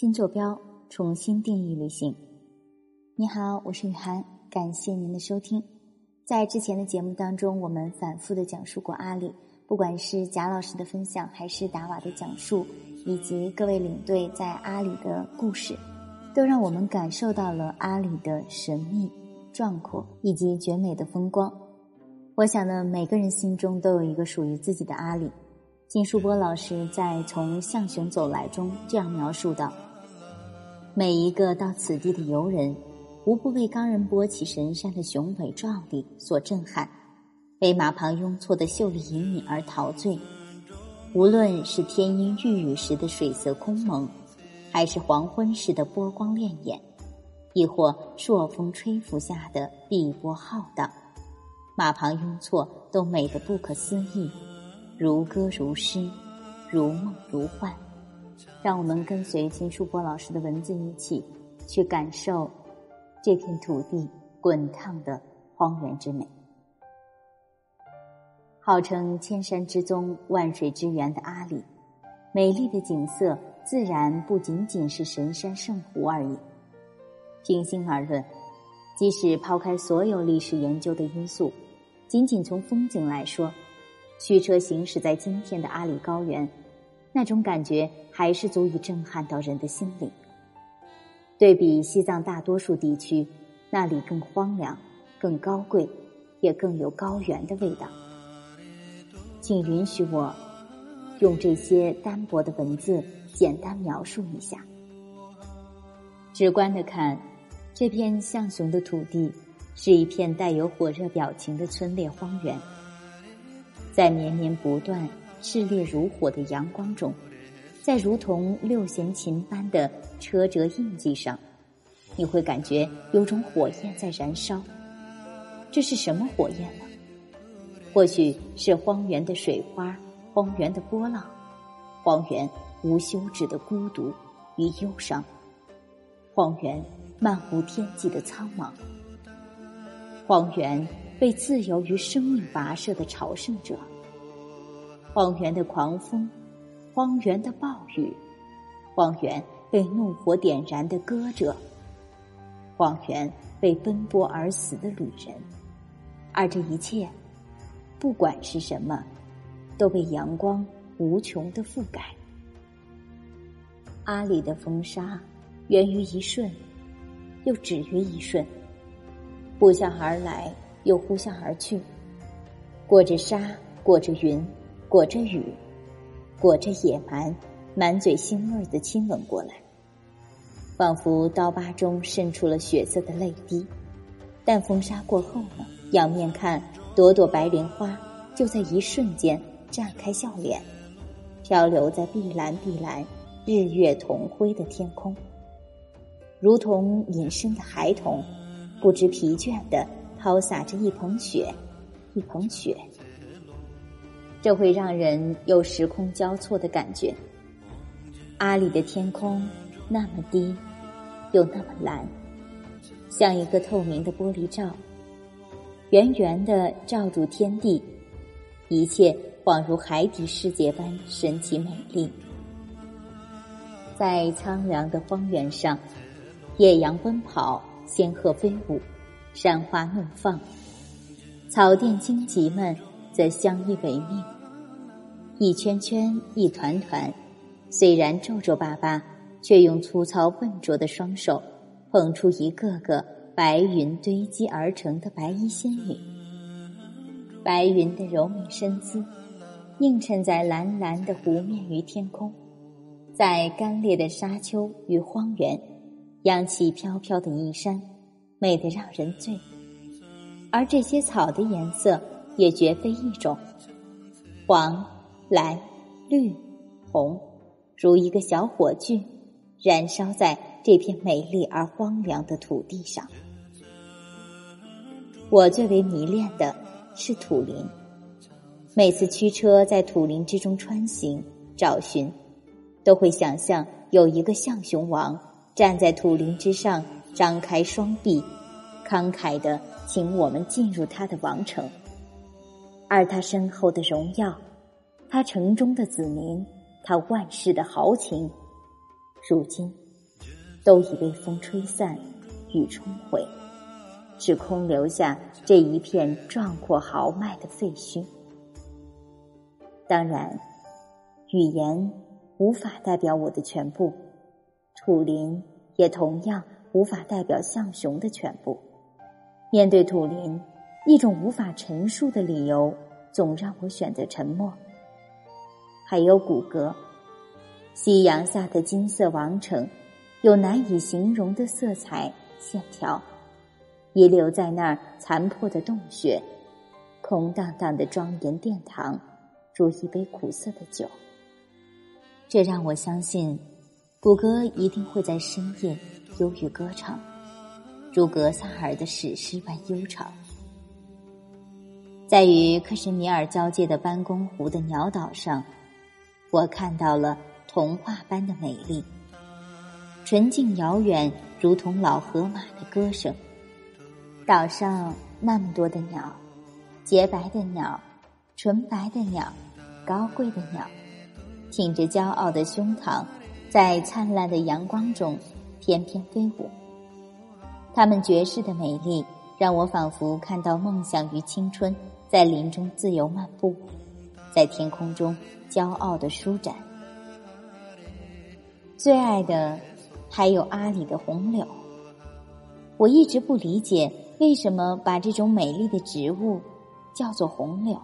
新坐标，重新定义旅行。你好，我是雨涵，感谢您的收听。在之前的节目当中，我们反复的讲述过阿里，不管是贾老师的分享，还是达瓦的讲述，以及各位领队在阿里的故事，都让我们感受到了阿里的神秘、壮阔以及绝美的风光。我想呢，每个人心中都有一个属于自己的阿里。金树波老师在《从象雄走来》中这样描述道：“每一个到此地的游人，无不被冈仁波齐神山的雄伟壮丽所震撼，被马旁雍措的秀丽隐隐而陶醉。无论是天阴欲雨时的水色空蒙，还是黄昏时的波光潋滟，亦或朔风吹拂下的碧波浩荡，马旁雍措都美得不可思议。”如歌如诗，如梦如幻，让我们跟随金书波老师的文字一起，去感受这片土地滚烫的荒原之美。号称千山之宗、万水之源的阿里，美丽的景色自然不仅仅是神山圣湖而已。平心而论，即使抛开所有历史研究的因素，仅仅从风景来说。驱车行驶在今天的阿里高原，那种感觉还是足以震撼到人的心灵。对比西藏大多数地区，那里更荒凉、更高贵，也更有高原的味道。请允许我用这些单薄的文字简单描述一下。直观的看，这片象雄的土地是一片带有火热表情的村裂荒原。在绵绵不断、炽烈如火的阳光中，在如同六弦琴般的车辙印记上，你会感觉有种火焰在燃烧。这是什么火焰呢？或许是荒原的水花、荒原的波浪、荒原无休止的孤独与忧伤、荒原漫无天际的苍茫、荒原。被自由与生命跋涉的朝圣者，荒原的狂风，荒原的暴雨，荒原被怒火点燃的歌者，荒原被奔波而死的旅人，而这一切，不管是什么，都被阳光无穷的覆盖。阿里的风沙，源于一瞬，又止于一瞬，呼啸而来。又呼啸而去，裹着沙，裹着云，裹着雨，裹着野蛮，满嘴腥味的亲吻过来，仿佛刀疤中渗出了血色的泪滴。但风沙过后呢？仰面看，朵朵白莲花就在一瞬间绽开笑脸，漂流在碧蓝碧蓝、日月同辉的天空，如同隐身的孩童，不知疲倦的。抛洒着一捧雪，一捧雪，这会让人有时空交错的感觉。阿里的天空那么低，又那么蓝，像一个透明的玻璃罩，圆圆的罩住天地，一切恍如海底世界般神奇美丽。在苍凉的荒原上，野羊奔跑，仙鹤飞舞。山花怒放，草甸荆棘们则相依为命，一圈圈，一团团，虽然皱皱巴巴，却用粗糙笨拙的双手捧出一个个白云堆积而成的白衣仙女。白云的柔美身姿，映衬在蓝蓝的湖面与天空，在干裂的沙丘与荒原，扬起飘飘的衣衫。美得让人醉，而这些草的颜色也绝非一种，黄、蓝、绿、红，如一个小火炬，燃烧在这片美丽而荒凉的土地上。我最为迷恋的是土林，每次驱车在土林之中穿行找寻，都会想象有一个象雄王站在土林之上。张开双臂，慷慨的请我们进入他的王城，而他身后的荣耀，他城中的子民，他万世的豪情，如今都已被风吹散，雨冲毁，只空留下这一片壮阔豪迈的废墟。当然，语言无法代表我的全部，土林也同样无法代表象雄的全部。面对土林，一种无法陈述的理由总让我选择沉默。还有骨骼，夕阳下的金色王城，有难以形容的色彩线条，遗留在那儿残破的洞穴，空荡荡的庄严殿堂。如一杯苦涩的酒，这让我相信，谷歌一定会在深夜忧郁歌唱，如格萨尔的史诗般悠长。在与克什米尔交界的班公湖的鸟岛上，我看到了童话般的美丽，纯净遥远，如同老河马的歌声。岛上那么多的鸟，洁白的鸟，纯白的鸟。高贵的鸟，挺着骄傲的胸膛，在灿烂的阳光中翩翩飞舞。它们绝世的美丽，让我仿佛看到梦想与青春在林中自由漫步，在天空中骄傲的舒展。最爱的还有阿里的红柳。我一直不理解，为什么把这种美丽的植物叫做红柳，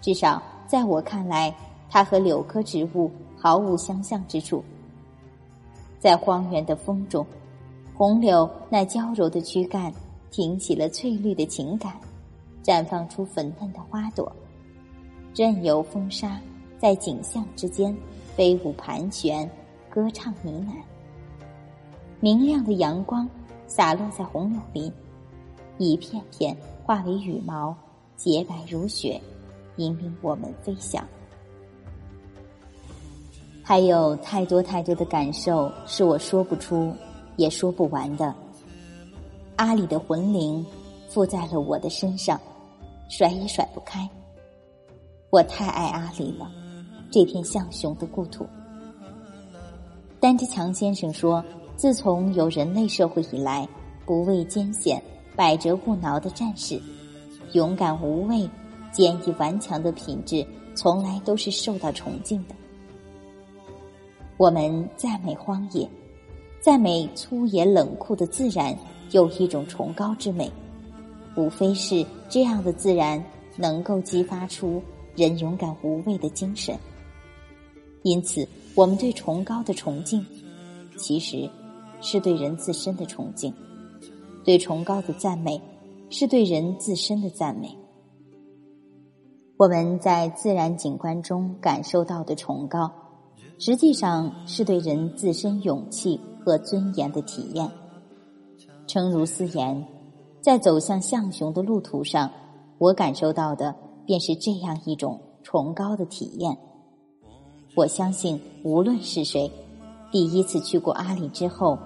至少。在我看来，它和柳科植物毫无相像之处。在荒原的风中，红柳那娇柔的躯干挺起了翠绿的情感，绽放出粉嫩的花朵，任由风沙在景象之间飞舞盘旋，歌唱呢喃。明亮的阳光洒落在红柳林，一片片化为羽毛，洁白如雪。引领我们飞翔，还有太多太多的感受是我说不出也说不完的。阿里的魂灵附在了我的身上，甩也甩不开。我太爱阿里了，这片象雄的故土。丹之强先生说：“自从有人类社会以来，不畏艰险、百折不挠的战士，勇敢无畏。”坚毅顽强的品质，从来都是受到崇敬的。我们赞美荒野，赞美粗野冷酷的自然，有一种崇高之美。无非是这样的自然，能够激发出人勇敢无畏的精神。因此，我们对崇高的崇敬，其实是对人自身的崇敬；对崇高的赞美，是对人自身的赞美。我们在自然景观中感受到的崇高，实际上是对人自身勇气和尊严的体验。诚如斯言，在走向象雄的路途上，我感受到的便是这样一种崇高的体验。我相信，无论是谁，第一次去过阿里之后，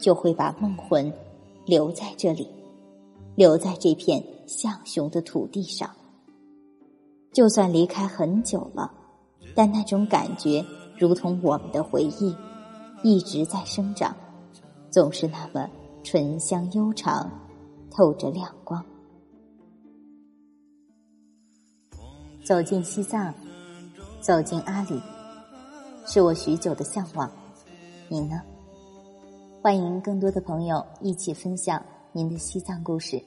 就会把梦魂留在这里，留在这片象雄的土地上。就算离开很久了，但那种感觉如同我们的回忆，一直在生长，总是那么醇香悠长，透着亮光。走进西藏，走进阿里，是我许久的向往。你呢？欢迎更多的朋友一起分享您的西藏故事。